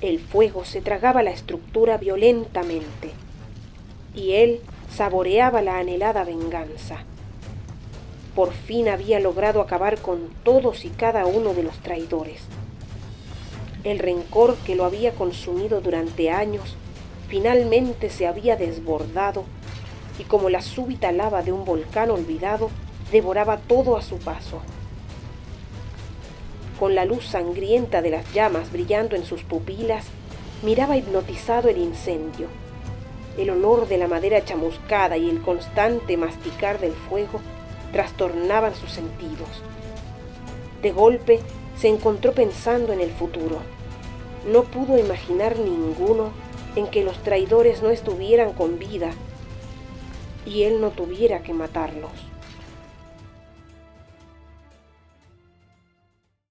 El fuego se tragaba la estructura violentamente y él saboreaba la anhelada venganza. Por fin había logrado acabar con todos y cada uno de los traidores. El rencor que lo había consumido durante años finalmente se había desbordado y como la súbita lava de un volcán olvidado, devoraba todo a su paso. Con la luz sangrienta de las llamas brillando en sus pupilas, miraba hipnotizado el incendio. El olor de la madera chamuscada y el constante masticar del fuego trastornaban sus sentidos. De golpe se encontró pensando en el futuro. No pudo imaginar ninguno en que los traidores no estuvieran con vida y él no tuviera que matarlos.